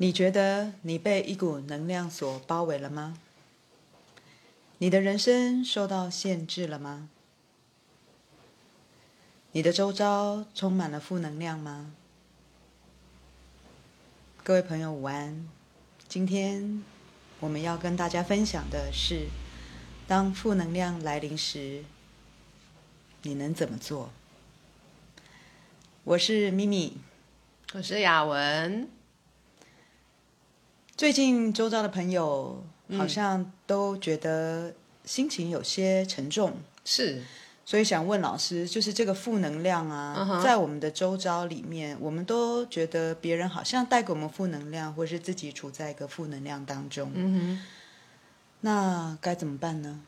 你觉得你被一股能量所包围了吗？你的人生受到限制了吗？你的周遭充满了负能量吗？各位朋友，午安。今天我们要跟大家分享的是，当负能量来临时，你能怎么做？我是咪咪，我是雅文。最近周遭的朋友好像都觉得心情有些沉重，嗯、是，所以想问老师，就是这个负能量啊，uh. 在我们的周遭里面，我们都觉得别人好像带给我们负能量，或是自己处在一个负能量当中，嗯哼，那该怎么办呢？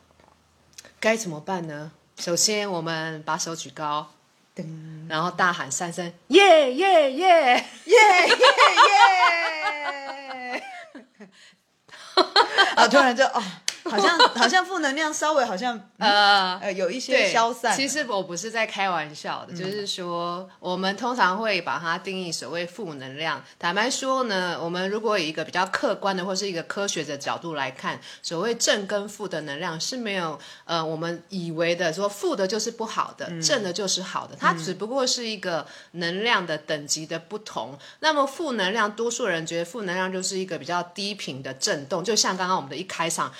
该怎么办呢？首先，我们把手举高，噔然后大喊三声：耶耶耶耶耶耶！啊！突然就哦。好像好像负能量稍微好像呃呃有一些消散。其实我不是在开玩笑的，嗯、就是说我们通常会把它定义所谓负能量。坦白说呢，我们如果以一个比较客观的或是一个科学的角度来看，所谓正跟负的能量是没有呃我们以为的说负的就是不好的，嗯、正的就是好的。它只不过是一个能量的等级的不同。嗯、那么负能量，多数人觉得负能量就是一个比较低频的震动，就像刚刚我们的一开场。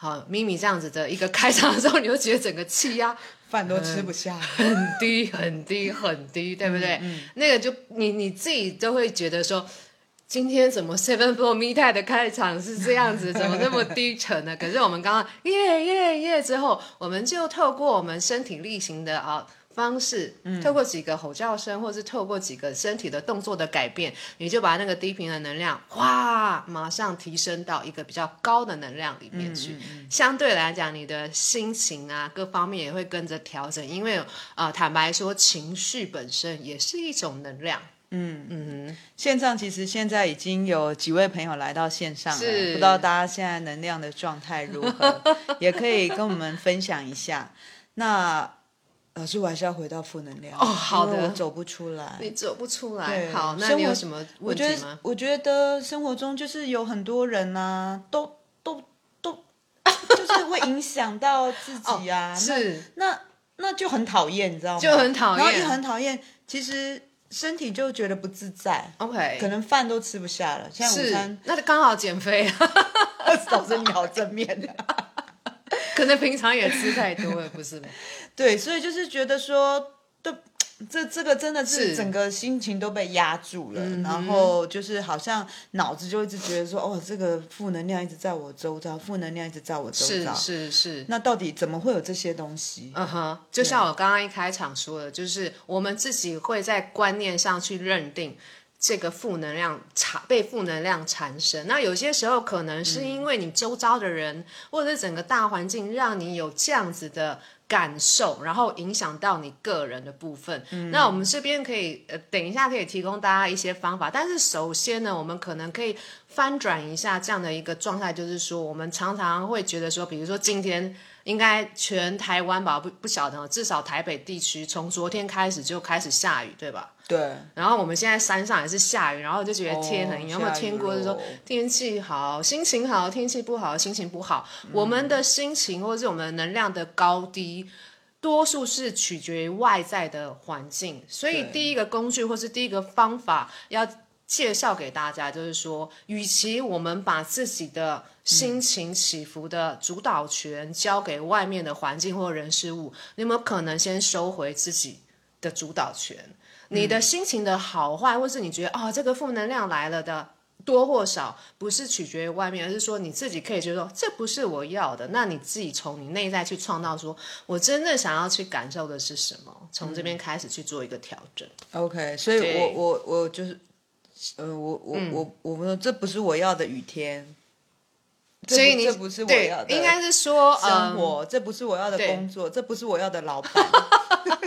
好，咪咪这样子的一个开场的时候，你就觉得整个气压 饭都吃不下，很低 很低很低，对不对？嗯，那个就你你自己都会觉得说，今天怎么 Seven Floor Me Time 的开场是这样子，怎么那么低沉呢？可是我们刚刚耶耶耶之后，我们就透过我们身体力行的啊。方式，透过几个吼叫声，或是透过几个身体的动作的改变，你就把那个低频的能量，哗，马上提升到一个比较高的能量里面去。嗯嗯嗯、相对来讲，你的心情啊，各方面也会跟着调整，因为啊、呃，坦白说，情绪本身也是一种能量。嗯嗯，线上其实现在已经有几位朋友来到线上了，是不知道大家现在能量的状态如何，也可以跟我们分享一下。那。老师，我还是要回到负能量哦。好的，我走不出来。你走不出来。对好，那你有什么问题吗？我觉得，我觉得生活中就是有很多人呐、啊，都都都，就是会影响到自己啊。哦、是。那那，那就很讨厌，你知道吗？就很讨厌。然后也很讨厌，其实身体就觉得不自在。OK。可能饭都吃不下了。现在午餐。那就刚好减肥啊。老师，你好正面 可能平常也吃太多了，不是吗？对，所以就是觉得说，对，这这个真的是整个心情都被压住了，然后就是好像脑子就一直觉得说，哦，这个负能量一直在我周遭，负能量一直在我周遭，是是是。那到底怎么会有这些东西？嗯哼，就像我刚刚一开场说的，就是我们自己会在观念上去认定。这个负能量产被负能量缠身，那有些时候可能是因为你周遭的人，嗯、或者是整个大环境让你有这样子的感受，然后影响到你个人的部分。嗯、那我们这边可以呃，等一下可以提供大家一些方法，但是首先呢，我们可能可以翻转一下这样的一个状态，就是说我们常常会觉得说，比如说今天。应该全台湾吧，不不晓得，至少台北地区从昨天开始就开始下雨，对吧？对。然后我们现在山上也是下雨，然后就觉得天很阴。有没有听过？就是说天气好，心情好；天气不好，心情不好。嗯、我们的心情或者是我们能量的高低，多数是取决于外在的环境。所以第一个工具或是第一个方法要。介绍给大家，就是说，与其我们把自己的心情起伏的主导权交给外面的环境或人事物，你有没有可能先收回自己的主导权？你的心情的好坏，或是你觉得啊、哦，这个负能量来了的多或少，不是取决于外面，而是说你自己可以觉得说，这不是我要的。那你自己从你内在去创造说，说我真正想要去感受的是什么？从这边开始去做一个调整。OK，所以我我我就是。呃，我我、嗯、我我们这不是我要的雨天，所以你这不是我要的，应该是说生活，嗯、这不是我要的工作，这不是我要的老板。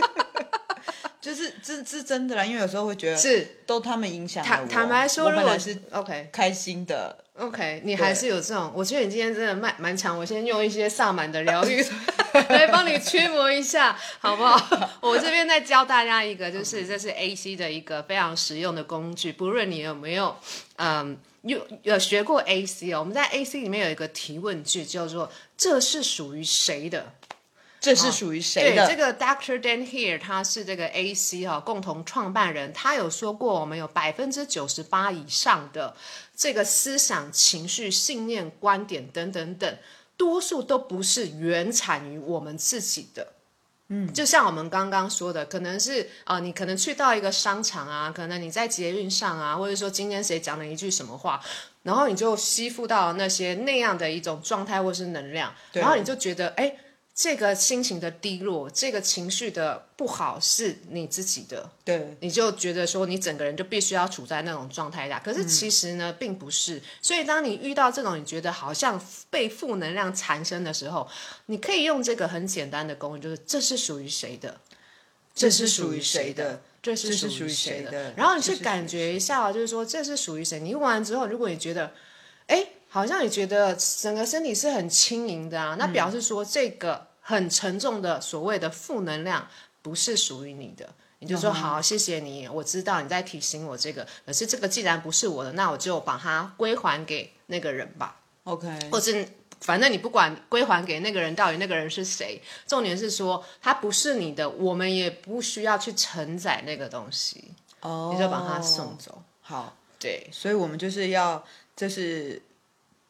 就是这是真的啦，因为有时候会觉得是都他们影响我。坦坦白说，如果是 OK 开心的，OK，你还是有这种。我觉得你今天真的蛮蛮强，我先用一些萨满的疗愈 来帮你驱魔一下，好不好？我这边再教大家一个，就是这是 AC 的一个非常实用的工具，不论你有没有嗯有有学过 AC 哦，我们在 AC 里面有一个提问句，叫做“这是属于谁的”。这是属于谁的？哦、对，这个 Dr. Dan Heer 他是这个 AC 哈、哦、共同创办人，他有说过，我们有百分之九十八以上的这个思想、情绪、信念、观点等等等，多数都不是原产于我们自己的。嗯，就像我们刚刚说的，可能是啊、呃，你可能去到一个商场啊，可能你在捷运上啊，或者说今天谁讲了一句什么话，然后你就吸附到那些那样的一种状态或是能量，然后你就觉得哎。这个心情的低落，这个情绪的不好是你自己的，对，你就觉得说你整个人就必须要处在那种状态下。可是其实呢，嗯、并不是。所以当你遇到这种你觉得好像被负能量缠身的时候，你可以用这个很简单的工具，就是这是属于谁的？这是属于谁的？这是属于谁的？然后你去感觉一下，就是说这是属于谁？你用完之后，如果你觉得，哎。好像你觉得整个身体是很轻盈的啊，那表示说这个很沉重的所谓的负能量不是属于你的，你就说好，谢谢你，我知道你在提醒我这个，可是这个既然不是我的，那我就把它归还给那个人吧。OK，或者反正你不管归还给那个人，到底那个人是谁，重点是说它不是你的，我们也不需要去承载那个东西，哦，你就把它送走。好，对，所以我们就是要，就是。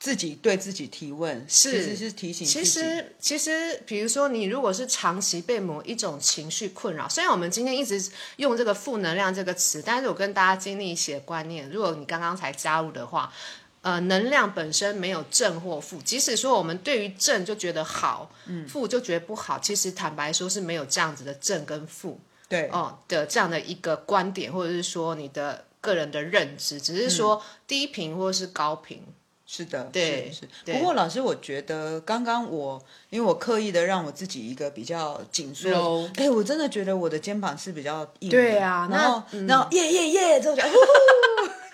自己对自己提问，是其实是提醒。其实，其实，比如说，你如果是长期被某一种情绪困扰，虽然我们今天一直用这个负能量这个词，但是我跟大家建立一些观念。如果你刚刚才加入的话，呃，能量本身没有正或负。即使说我们对于正就觉得好，嗯，负就觉得不好，其实坦白说是没有这样子的正跟负，对哦的这样的一个观点，或者是说你的个人的认知，只是说低频或者是高频。是的，对，是是。不过老师，我觉得刚刚我，因为我刻意的让我自己一个比较紧缩，哎，我真的觉得我的肩膀是比较硬的。对啊，然后，嗯、然后耶耶耶，之后就。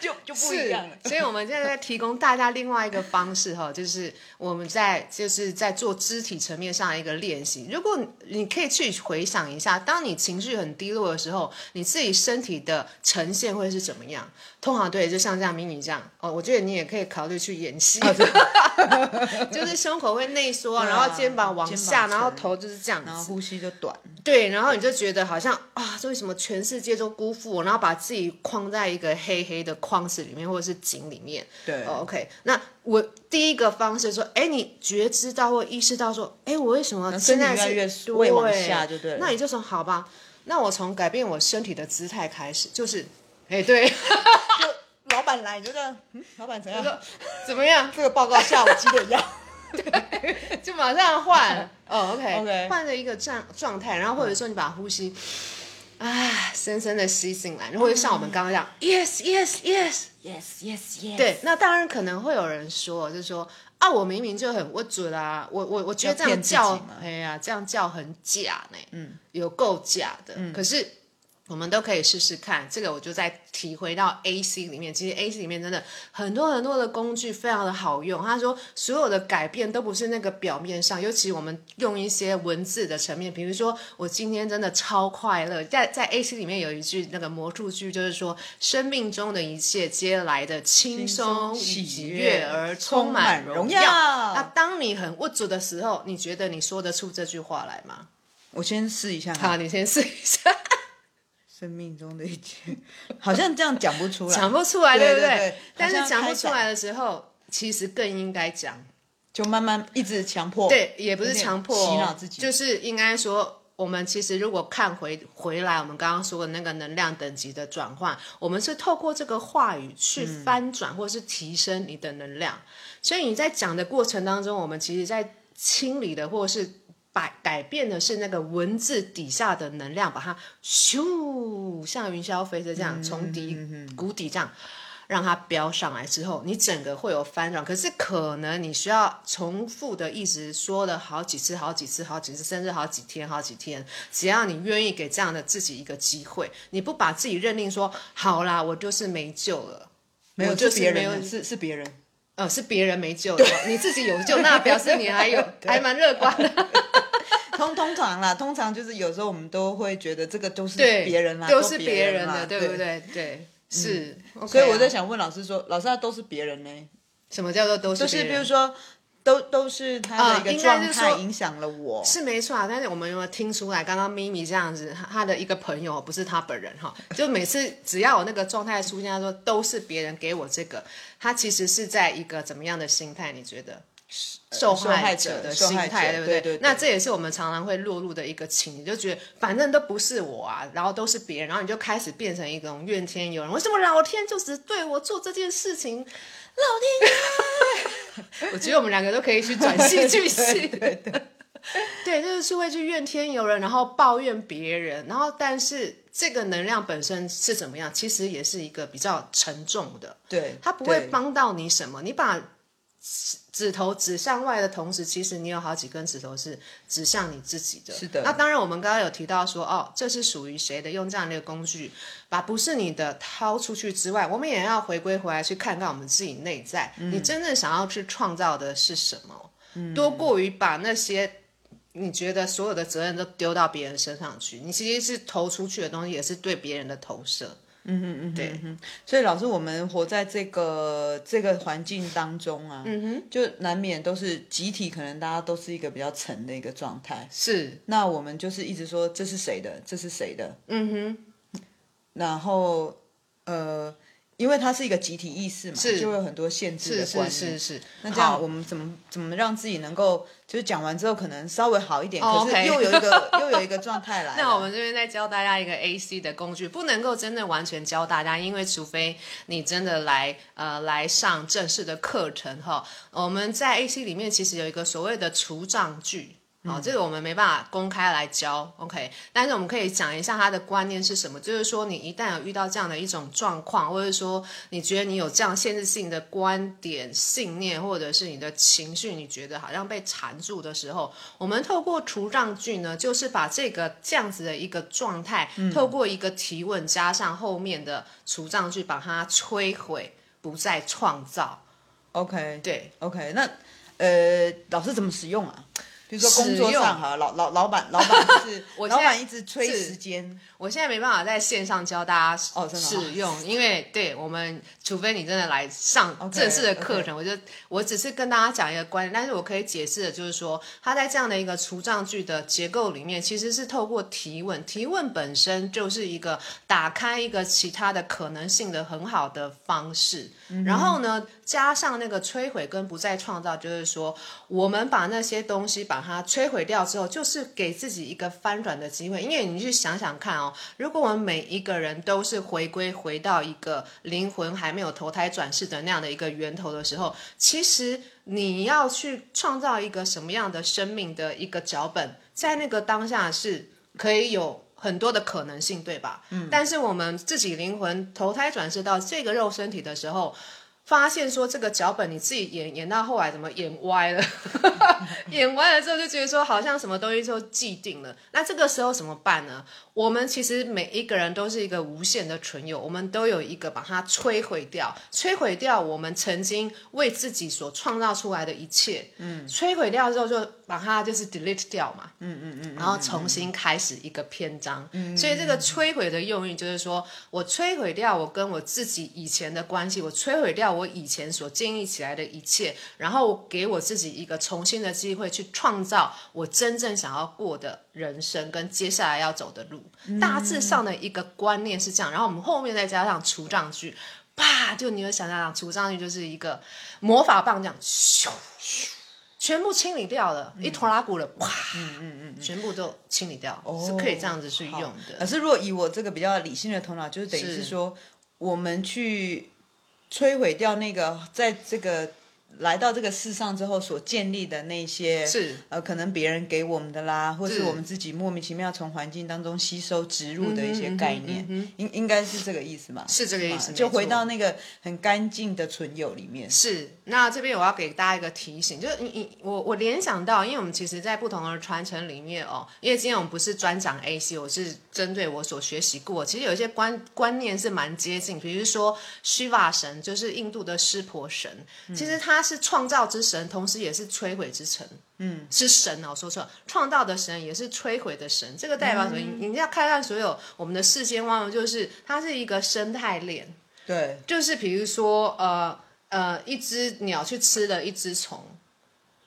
就就不一样了，所以我们现在在提供大家另外一个方式哈，就是我们在就是在做肢体层面上的一个练习。如果你可以去回想一下，当你情绪很低落的时候，你自己身体的呈现会是怎么样？通常对，就像这样咪咪这样哦，我觉得你也可以考虑去演戏，就是胸口会内缩，然后肩膀往下，然后头就是这样子，然后呼吸就短。对，然后你就觉得好像啊，这为什么全世界都辜负我？然后把自己框在一个黑黑的。框子里面或者是井里面，对、oh，OK。那我第一个方式说，哎，你觉知到或意识到说，哎，我为什么现在是越往下就对了？那你就说好吧，那我从改变我身体的姿态开始，就是，哎，对，就老板来，你觉得，嗯，老板怎样？怎么样？这个报告下午几点要？对，就马上换，哦，OK，换了一个状状态，然后或者说你把呼吸。啊，深深的吸进来，然后就像我们刚刚这样、嗯、，yes yes yes yes yes yes。对，那当然可能会有人说，就是说啊，我明明就很我准啊，我我我觉得这样叫，哎呀，这样叫很假呢，嗯，有够假的，嗯，可是。我们都可以试试看，这个我就再提回到 AC 里面。其实 AC 里面真的很多很多的工具非常的好用。他说所有的改变都不是那个表面上，尤其我们用一些文字的层面，比如说我今天真的超快乐，在在 AC 里面有一句那个魔术句，就是说生命中的一切皆来的轻松喜悦而充满荣耀。那当你很无助的时候，你觉得你说得出这句话来吗？我先试一下。好，你先试一下。生命中的一切，好像这样讲不出来，讲不出来，对不对？对对对，但是讲不出来的时候，其实更应该讲，就慢慢一直强迫，对，也不是强迫，洗脑自己，就是应该说，我们其实如果看回回来，我们刚刚说的那个能量等级的转换，我们是透过这个话语去翻转，或是提升你的能量。嗯、所以你在讲的过程当中，我们其实在清理的，或者是。改改变的是那个文字底下的能量，把它咻像云霄飞车这样从底谷底这样让它飙上来之后，你整个会有翻转。可是可能你需要重复的一直说了好几次、好几次、好几次，甚至好几天、好几天。只要你愿意给这样的自己一个机会，你不把自己认定说好啦，我就是没救了，没有就是别人，是是别人，呃，是别人没救了，你自己有救，那表示你还有还蛮乐观的。通通常啦，通常就是有时候我们都会觉得这个都是别人啦，都是别人，的，对不对？对，是。所以我在想问老师说，老师他都是别人呢？什么叫做都是？就是比如说，都都是他的一个状态影响了我，呃、是，是没错啊。但是我们有没有听出来，刚刚咪咪这样子，他的一个朋友不是他本人哈，就每次只要有那个状态出现，他说都是别人给我这个，他其实是在一个怎么样的心态？你觉得？受害者的心态，对不对？对对对，那这也是我们常常会落入的一个情，你就觉得反正都不是我啊，然后都是别人，然后你就开始变成一种怨天尤人。为什么老天就只对我做这件事情？老天爷！我觉得我们两个都可以去转戏剧系，对 就是会去怨天尤人，然后抱怨别人，然后但是这个能量本身是怎么样？其实也是一个比较沉重的，对，它不会帮到你什么，你把。指头指向外的同时，其实你有好几根指头是指向你自己的。是的。那当然，我们刚刚有提到说，哦，这是属于谁的？用这样的一个工具，把不是你的掏出去之外，我们也要回归回来去看看我们自己内在，嗯、你真正想要去创造的是什么？嗯、多过于把那些你觉得所有的责任都丢到别人身上去，你其实是投出去的东西，也是对别人的投射。嗯哼嗯哼，对，所以老师，我们活在这个这个环境当中啊，嗯哼，就难免都是集体，可能大家都是一个比较沉的一个状态。是，那我们就是一直说这是谁的，这是谁的，嗯哼，然后呃。因为它是一个集体意识嘛，是就会有很多限制的观念。是是是，是。那这样我们怎么怎么让自己能够，就是讲完之后可能稍微好一点，哦、可是又有一个、哦、又有一个状态来。那我们这边再教大家一个 AC 的工具，不能够真的完全教大家，因为除非你真的来呃来上正式的课程哈。我们在 AC 里面其实有一个所谓的除障句。好，这个我们没办法公开来教，OK？但是我们可以讲一下他的观念是什么，就是说你一旦有遇到这样的一种状况，或者说你觉得你有这样限制性的观点、信念，或者是你的情绪，你觉得好像被缠住的时候，我们透过除障句呢，就是把这个这样子的一个状态，嗯、透过一个提问加上后面的除障句，把它摧毁，不再创造。OK，对，OK，那呃，老师怎么使用啊？比如说工作上哈，老老老板老板就是 我老板一直催时间，我现在没办法在线上教大家哦使用，哦、因为对我们除非你真的来上正式的课程，okay, okay. 我就我只是跟大家讲一个观念，但是我可以解释的就是说，他在这样的一个除障句的结构里面，其实是透过提问，提问本身就是一个打开一个其他的可能性的很好的方式，嗯、然后呢，加上那个摧毁跟不再创造，就是说我们把那些东西把把它摧毁掉之后，就是给自己一个翻转的机会。因为你去想想看哦，如果我们每一个人都是回归回到一个灵魂还没有投胎转世的那样的一个源头的时候，其实你要去创造一个什么样的生命的一个脚本，在那个当下是可以有很多的可能性，对吧？嗯。但是我们自己灵魂投胎转世到这个肉身体的时候。发现说这个脚本你自己演演到后来怎么演歪了，演歪了之后就觉得说好像什么东西就既定了，那这个时候怎么办呢？我们其实每一个人都是一个无限的存有，我们都有一个把它摧毁掉，摧毁掉我们曾经为自己所创造出来的一切，嗯，摧毁掉之后就把它就是 delete 掉嘛，嗯嗯嗯，然后重新开始一个篇章，嗯，所以这个摧毁的用意就是说我摧毁掉我跟我自己以前的关系，我摧毁掉我以前所建立起来的一切，然后给我自己一个重新的机会去创造我真正想要过的人生跟接下来要走的路。大致上的一个观念是这样，然后我们后面再加上除障句，啪，就你会想象除障句就是一个魔法棒这样，咻咻，全部清理掉了，嗯、一拖拉骨了，哇，嗯嗯嗯，全部都清理掉，哦、是可以这样子去用的。可是如果以我这个比较理性的头脑，就是等于是说，是我们去摧毁掉那个在这个来到这个世上之后所建立的那些是呃，可能别人给我们的啦，或是我们自己莫名其妙从环境当中吸收植入的一些概念，应应该是这个意思嘛？是这个意思，就回到那个很干净的存有里面。是，那这边我要给大家一个提醒，就是你你我我联想到，因为我们其实在不同的传承里面哦，因为今天我们不是专讲 AC，我是针对我所学习过，其实有一些观观念是蛮接近，比如说 Shiva 神，就是印度的湿婆神，嗯、其实他。是创造之神，同时也是摧毁之神。嗯，是神哦，我说错了，创造的神也是摧毁的神。这个代表什么？嗯、你要看看所有我们的世间万物，就是它是一个生态链。对，就是比如说，呃呃，一只鸟去吃了一只虫，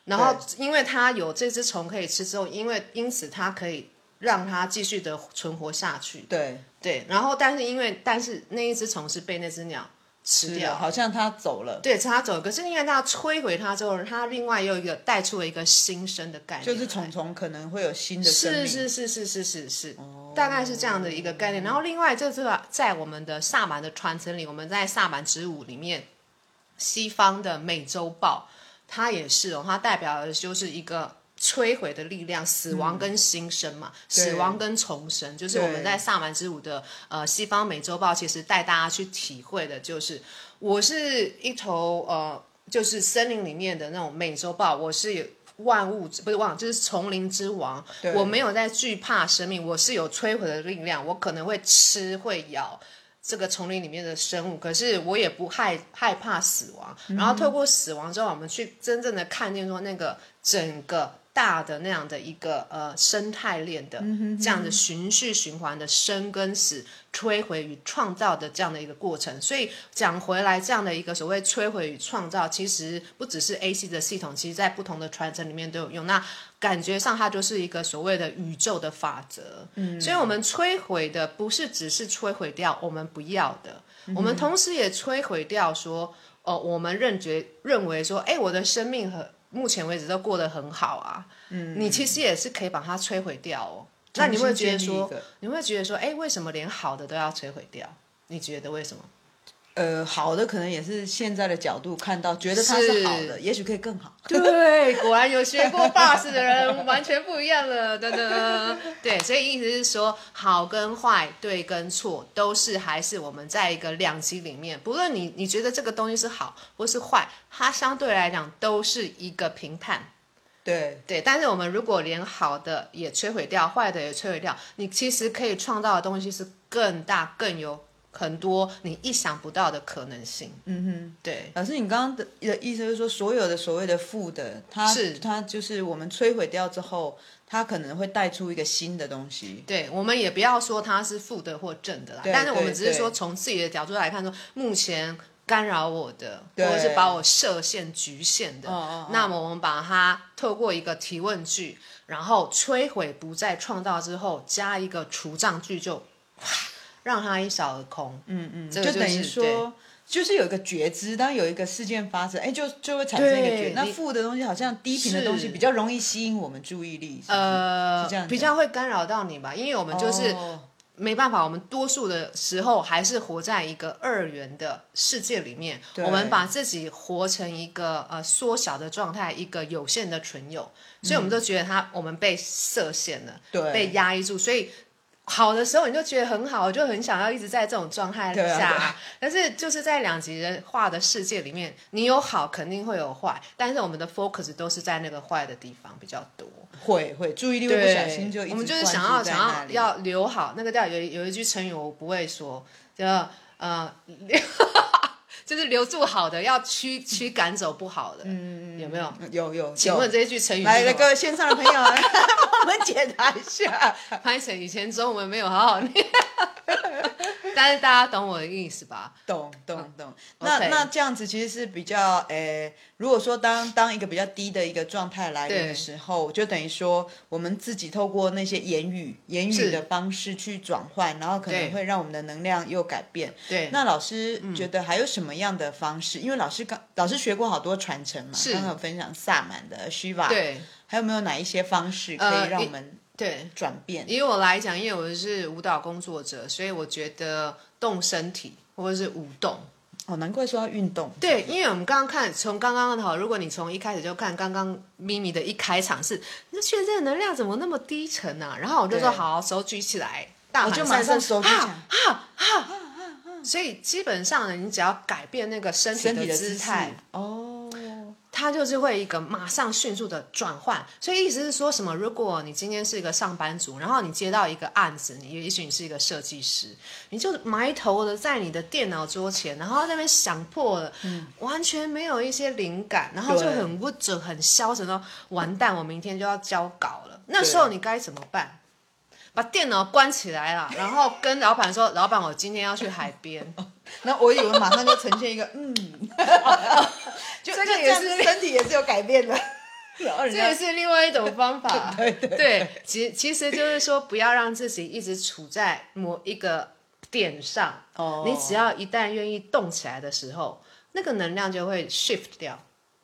然后因为它有这只虫可以吃之后，因为因此它可以让它继续的存活下去。对对，然后但是因为但是那一只虫是被那只鸟。吃掉，好像他走了。对，他走了。可是因为他摧毁他之后，他另外又一个带出了一个新生的概念，就是虫虫可能会有新的生命。是是是是是是是，哦、大概是这样的一个概念。然后另外就是在我们的萨满的传承里，我们在萨满之舞里面，西方的美洲豹，它也是哦，它代表的就是一个。摧毁的力量，死亡跟新生嘛，嗯、死亡跟重生，就是我们在萨满之舞的呃西方美洲豹，其实带大家去体会的，就是我是一头呃，就是森林里面的那种美洲豹，我是万物不是万，就是丛林之王，我没有在惧怕生命，我是有摧毁的力量，我可能会吃会咬这个丛林里面的生物，可是我也不害害怕死亡，嗯、然后透过死亡之后，我们去真正的看见说那个整个。大的那样的一个呃生态链的这样的循序循环的生跟死、摧毁与创造的这样的一个过程，所以讲回来，这样的一个所谓摧毁与创造，其实不只是 AC 的系统，其实在不同的传承里面都有用。那感觉上它就是一个所谓的宇宙的法则。嗯，所以我们摧毁的不是只是摧毁掉我们不要的，我们同时也摧毁掉说，哦、呃，我们认觉认为说，哎，我的生命和目前为止都过得很好啊，嗯，你其实也是可以把它摧毁掉哦。那你会觉得说，你会觉得说，哎，为什么连好的都要摧毁掉？你觉得为什么？呃，好的可能也是现在的角度看到，觉得它是好的，也许可以更好。对，果然有学过 Bass 的人完全不一样了，等等。对，所以意思是说，好跟坏，对跟错，都是还是我们在一个两级里面，不论你你觉得这个东西是好或是坏，它相对来讲都是一个评判。对对，但是我们如果连好的也摧毁掉，坏的也摧毁掉，你其实可以创造的东西是更大更有。很多你意想不到的可能性。嗯哼，对。老师，你刚刚的的意思就是说，所有的所谓的负的，它是它就是我们摧毁掉之后，它可能会带出一个新的东西。对，我们也不要说它是负的或正的啦，但是我们只是说从自己的角度来看说，说目前干扰我的，或者是把我设限局限的，哦、那么我们把它透过一个提问句，然后摧毁不再创造之后，加一个除障句就。让它一扫而空，嗯嗯，就，等于说，就是有一个觉知，当有一个事件发生，哎，就就会产生一个觉知。那负的东西好像低频的东西比较容易吸引我们注意力，是是呃，是这样比较会干扰到你吧？因为我们就是、哦、没办法，我们多数的时候还是活在一个二元的世界里面，我们把自己活成一个呃缩小的状态，一个有限的存有，所以我们都觉得它我们被设限了，对，被压抑住，所以。好的时候你就觉得很好，就很想要一直在这种状态下。啊、但是就是在两极化的世界里面，你有好肯定会有坏，但是我们的 focus 都是在那个坏的地方比较多。会会注意力会不小心就，我们就是想要想要要留好那个叫有有一句成语我不会说，叫呃。就是留住好的，要驱驱赶走不好的，嗯，有没有？有有。请问这一句成语，来，各位线上的朋友，帮 我们解答一下。潘神以前中文没有好好念。但是大家懂我的意思吧？懂懂懂。那 Okay. 那这样子其实是比较，诶，如果说当当一个比较低的一个状态来临的时候，就等于说我们自己透过那些言语言语的方式去转换，然后可能会让我们的能量又改变。对。那老师觉得还有什么样的方式？嗯、因为老师刚老师学过好多传承嘛，刚刚有分享萨满的 Shiva，对，还有没有哪一些方式可以让我们、呃？对，转变。以我来讲，因为我是舞蹈工作者，所以我觉得动身体或者是舞动，哦，难怪说要运动。对，因为我们刚刚看，从刚刚的哈，如果你从一开始就看刚刚咪咪的一开场是，你就觉得这个能量怎么那么低沉呢、啊？然后我就说好，手举起来，大喊三声，手举起来，哈哈哈哈。所以基本上呢，你只要改变那个身体的姿态，哦，它就是会一个马上迅速的转换。所以意思是说什么？如果你今天是一个上班族，然后你接到一个案子，你也许你是一个设计师，你就埋头的在你的电脑桌前，然后在那边想破了，嗯，完全没有一些灵感，然后就很不准、很消沉，说完蛋，我明天就要交稿了。那时候你该怎么办？把电脑关起来了，然后跟老板说：“老板，我今天要去海边。”那我以为马上就呈现一个嗯 就这个也是身体也是有改变的。这也是另外一种方法。对对，对，其其实就是说，不要让自己一直处在某一个点上。哦，你只要一旦愿意动起来的时候，那个能量就会 shift 掉。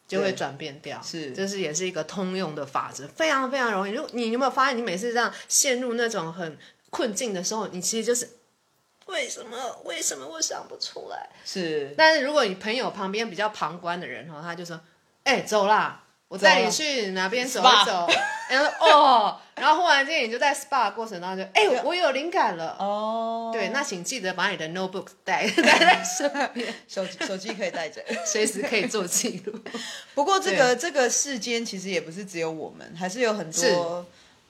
就会转变掉，是，这是也是一个通用的法则，非常非常容易。如果你有没有发现，你每次这样陷入那种很困境的时候，你其实就是为什么？为什么我想不出来？是。但是如果你朋友旁边比较旁观的人哈，他就说：“哎、欸，走啦。”我带你去哪边走一走，然后哦，然后忽然间你就在 SPA 过程当中就，哎、欸，我有灵感了哦。对，那请记得把你的 notebook 带 带在身边，手手机可以带着，随时可以做记录。不过这个这个世间其实也不是只有我们，还是有很多。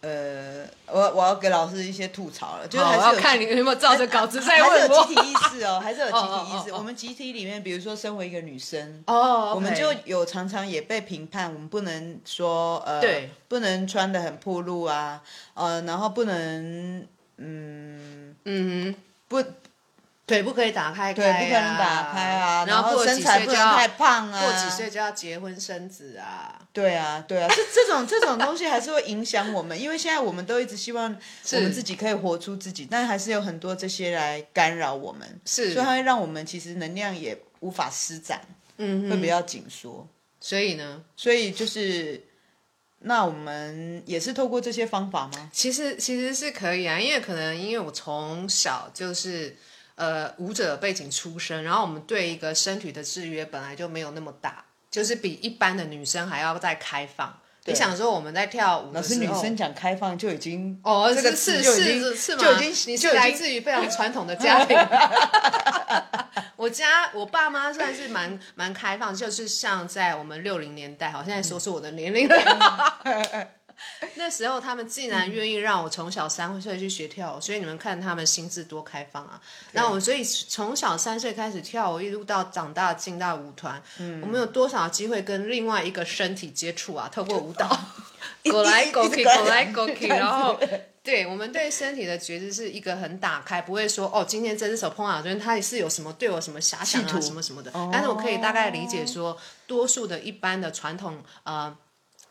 呃，我我要给老师一些吐槽了，就是还要看你有没有照着稿子在问我，还是有集体意识哦，还是有集体意识。我们集体里面，比如说身为一个女生哦，我们就有常常也被评判，我们不能说呃，对，不能穿的很暴露啊，呃，然后不能嗯嗯不。腿不可以打开，腿，不可能打开啊。然后身材不能太胖啊。过几岁就要结婚生子啊。对啊，对啊，这这种这种东西还是会影响我们，因为现在我们都一直希望我们自己可以活出自己，但还是有很多这些来干扰我们，是，所以它会让我们其实能量也无法施展，嗯，会比较紧缩。所以呢，所以就是，那我们也是透过这些方法吗？其实其实是可以啊，因为可能因为我从小就是。呃，舞者背景出身，然后我们对一个身体的制约本来就没有那么大，就是比一般的女生还要再开放。你想说我们在跳舞的时候，老师女生讲开放就已经哦，这个是就已经是是吗？就已经你是来自于非常传统的家庭。我家我爸妈算是蛮蛮开放，就是像在我们六零年代，好，现在说出我的年龄了。那时候他们竟然愿意让我从小三岁去学跳舞，所以你们看他们心智多开放啊！那我所以从小三岁开始跳舞，一路到长大进到舞团，嗯，我们有多少机会跟另外一个身体接触啊？透过舞蹈，狗来狗 去，狗来狗去，然后对我们对身体的觉知是一个很打开，不会说哦，今天这只手碰到这边，他也是有什么对我什么遐想啊，什么什么的。但是我可以大概理解说，多数的一般的传统呃。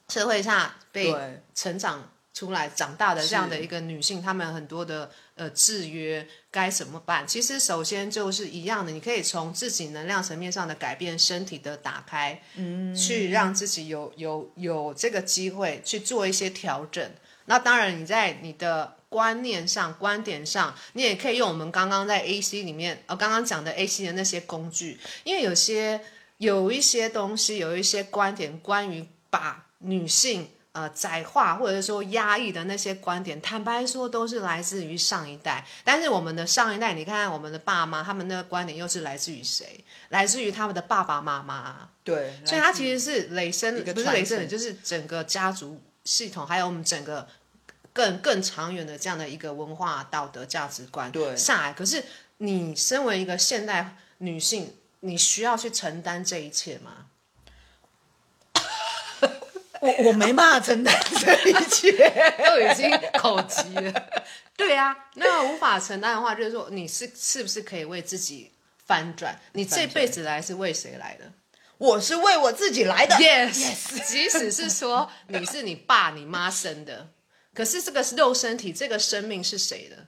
社会上被成长出来、长大的这样的一个女性，她们很多的呃制约该怎么办？其实首先就是一样的，你可以从自己能量层面上的改变、身体的打开，嗯，去让自己有有有这个机会去做一些调整。那当然，你在你的观念上、观点上，你也可以用我们刚刚在 AC 里面呃刚刚讲的 AC 的那些工具，因为有些有一些东西，有一些观点关于把。女性呃窄化或者说压抑的那些观点，坦白说都是来自于上一代。但是我们的上一代，你看看我们的爸妈，他们那个观点又是来自于谁？来自于他们的爸爸妈妈。对，所以它其实是累生，不是累生的，就是整个家族系统，还有我们整个更更长远的这样的一个文化道德价值观对下来。可是你身为一个现代女性，你需要去承担这一切吗？我我没办法承担这一切，都已经口急了。对啊，那无法承担的话，就是说你是是不是可以为自己翻转？你这辈子来是为谁来的？我是为我自己来的。Yes，, yes. 即使是说你是你爸你妈生的，可是这个肉身体这个生命是谁的？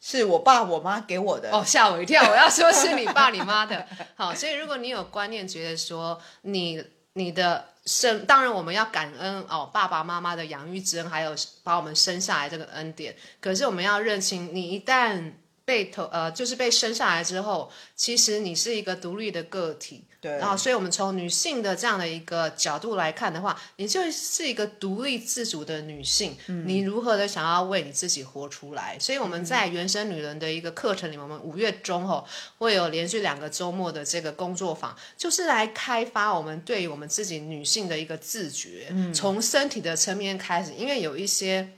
是我爸我妈给我的。哦，吓我一跳！我要说是你爸你妈的。好，所以如果你有观念觉得说你。你的生，当然我们要感恩哦，爸爸妈妈的养育之恩，还有把我们生下来这个恩典。可是我们要认清，你一旦被投呃，就是被生下来之后，其实你是一个独立的个体。对。然后，所以我们从女性的这样的一个角度来看的话，你就是一个独立自主的女性。嗯。你如何的想要为你自己活出来？所以我们在原生女人的一个课程里面，我们五月中后会有连续两个周末的这个工作坊，就是来开发我们对于我们自己女性的一个自觉。嗯。从身体的层面开始，因为有一些，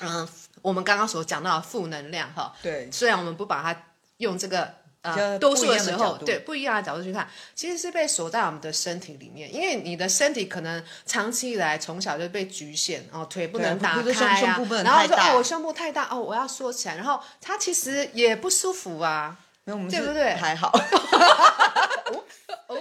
嗯。我们刚刚所讲到的负能量，哈，对，虽然我们不把它用这个呃多数的时候，对不一样的角度去看，其实是被锁在我们的身体里面，因为你的身体可能长期以来从小就被局限，哦，腿不能打开啊，然后说哦，我胸部太大，哦，我要缩起来，然后它其实也不舒服啊，对不对？还好，哦，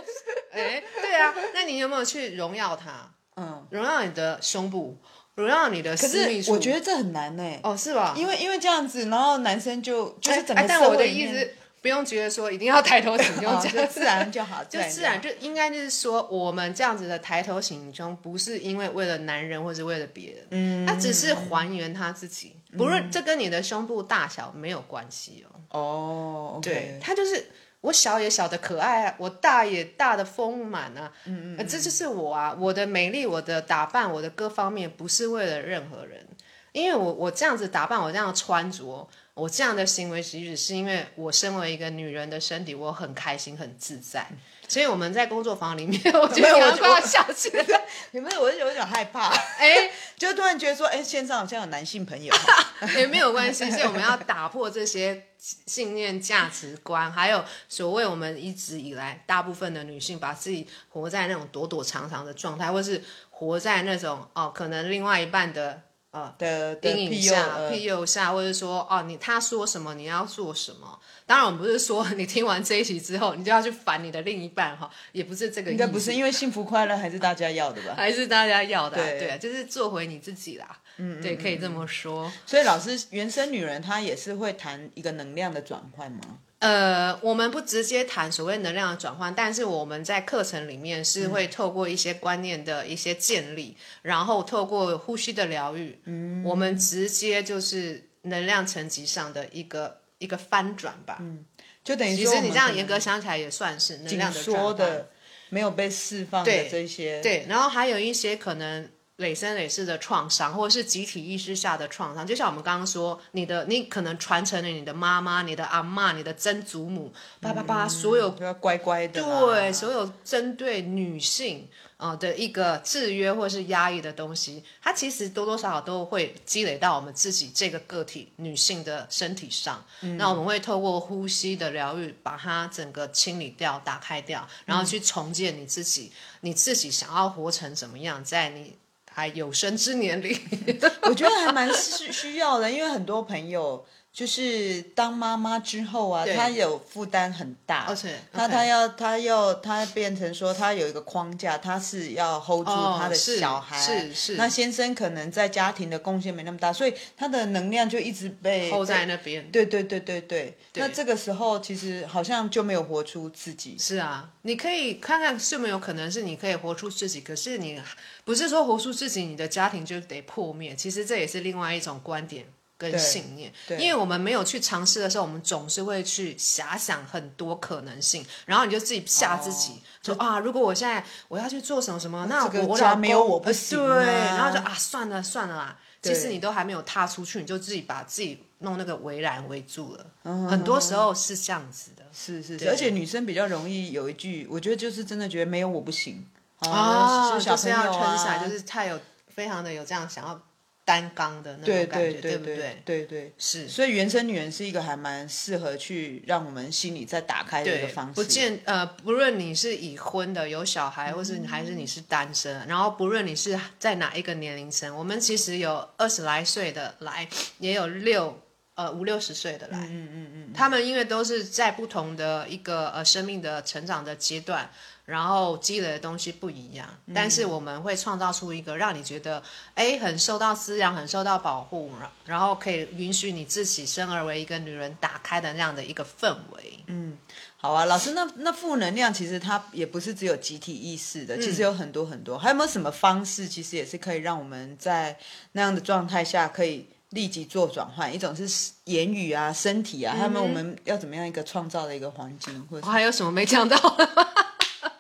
哎，对啊，那你有没有去荣耀它？嗯，荣耀你的胸部。荣耀你的私密处，可是我觉得这很难呢。哦，是吧？因为因为这样子，然后男生就就是整个、我的意思不用觉得说一定要抬头挺胸，哦、就自然就好，就自然就应该就是说，我们这样子的抬头挺胸，不是因为为了男人或者为了别人，嗯，他只是还原他自己，不论、嗯、这跟你的胸部大小没有关系哦。哦对，他就是。我小也小的可爱啊，我大也大的丰满啊，嗯嗯，这就是我啊，我的美丽，我的打扮，我的各方面，不是为了任何人，因为我我这样子打扮，我这样穿着，我这样的行为举止，是因为我身为一个女人的身体，我很开心，很自在。所以我们在工作坊里面，我觉得我快要笑起来了。有没有？我有点害怕。哎，就突然觉得说，哎，线上好像有男性朋友。也没有关系，所以我们要打破这些信念、价值观，还有所谓我们一直以来大部分的女性把自己活在那种躲躲藏藏的状态，或是活在那种哦，可能另外一半的。呃的阴影下、庇佑下，或者说哦，你他说什么你要做什么。当然，我们不是说你听完这一集之后，你就要去烦你的另一半哈，也不是这个意思。应该不是，因为幸福快乐还是大家要的吧？还是大家要的、啊，对，对，就是做回你自己啦。嗯，对，可以这么说。所以，老师，原生女人她也是会谈一个能量的转换吗？呃，我们不直接谈所谓能量的转换，但是我们在课程里面是会透过一些观念的一些建立，嗯、然后透过呼吸的疗愈，嗯，我们直接就是能量层级上的一个一个翻转吧。嗯，就等于其实你这样严格想起来也算是能量的转换的没有被释放的这些对，对，然后还有一些可能。累生累世的创伤，或者是集体意识下的创伤，就像我们刚刚说，你的你可能传承了你的妈妈、你的阿嬷、你的曾祖母，叭叭叭，所有要乖乖的，对，所有针对女性啊的一个制约或是压抑的东西，它其实多多少少都会积累到我们自己这个个体女性的身体上。嗯、那我们会透过呼吸的疗愈，把它整个清理掉、打开掉，然后去重建你自己，嗯、你自己想要活成怎么样，在你。还有生之年里，我觉得还蛮需需要的，因为很多朋友就是当妈妈之后啊，她有负担很大，而且那她要她要她变成说她有一个框架，她是要 hold 住她的小孩，是是。那先生可能在家庭的贡献没那么大，所以他的能量就一直被 hold 在那边。对对对对对。那这个时候其实好像就没有活出自己。是啊，你可以看看是没有可能是你可以活出自己，可是你。不是说活出自己，你的家庭就得破灭。其实这也是另外一种观点跟信念。因为我们没有去尝试的时候，我们总是会去遐想很多可能性，然后你就自己吓自己，说、哦、啊，如果我现在我要去做什么什么，那我我老公没有我不行、啊。对，然后就啊，算了算了啦。其实你都还没有踏出去，你就自己把自己弄那个围栏围住了。嗯、很多时候是这样子的，是是是。而且女生比较容易有一句，我觉得就是真的觉得没有我不行。啊、哦，就是要撑伞，就是太有非常的有这样想要担当的那种感觉，对，对，对，对不对？对对，对是。所以原生女人是一个还蛮适合去让我们心里再打开的一个方式。不见呃，不论你是已婚的有小孩，或是还是你是单身，嗯、然后不论你是在哪一个年龄层，我们其实有二十来岁的来，也有六呃五六十岁的来，嗯嗯嗯，嗯，他们因为都是在不同的一个呃生命的成长的阶段。然后积累的东西不一样，但是我们会创造出一个让你觉得，哎，很受到滋养，很受到保护，然后可以允许你自己生而为一个女人打开的那样的一个氛围。嗯，好啊，老师，那那负能量其实它也不是只有集体意识的，其实有很多很多，还有没有什么方式，其实也是可以让我们在那样的状态下可以立即做转换，一种是言语啊、身体啊，他们我们要怎么样一个创造的一个环境，或者我还有什么没讲到？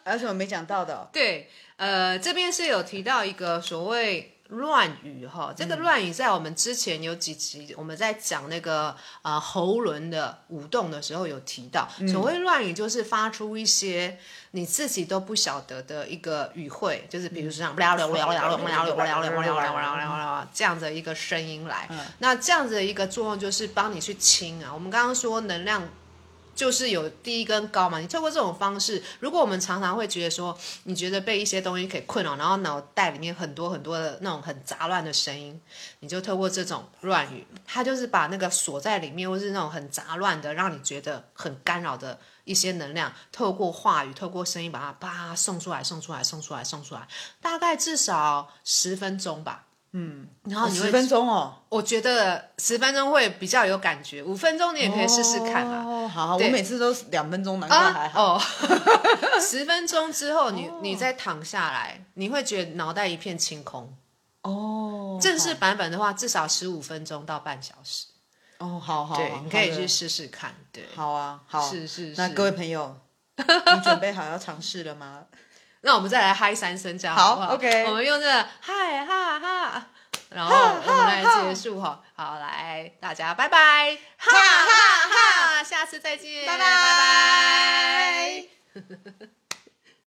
还有什么没讲到的、哦？对，呃，这边是有提到一个所谓。乱语哈，这个乱语在我们之前有几集我们在讲那个呃喉轮的舞动的时候有提到，所谓乱语就是发出一些你自己都不晓得的一个语汇，就是比如说像这样的一个声音来，那这样子的一个作用就是帮你去清啊。我们刚刚说能量。就是有低跟高嘛，你透过这种方式，如果我们常常会觉得说，你觉得被一些东西给困扰，然后脑袋里面很多很多的那种很杂乱的声音，你就透过这种乱语，它就是把那个锁在里面，或是那种很杂乱的，让你觉得很干扰的一些能量，透过话语，透过声音，把它叭送出来，送出来，送出来，送出来，大概至少十分钟吧。嗯，然后你十分钟哦，我觉得十分钟会比较有感觉，五分钟你也可以试试看啊。哦，好，好，我每次都是两分钟，难怪还好。哦，十分钟之后你，你你再躺下来，你会觉得脑袋一片清空。哦，正式版本的话，至少十五分钟到半小时。哦，好好，对，你可以去试试看。对，好啊，好，是是是。那各位朋友，你准备好要尝试了吗？那我们再来嗨三声，这样好不好？OK，我们用这个嗨哈哈，然后我们来结束哈。好，来大家拜拜，哈哈哈，下次再见，拜拜拜拜。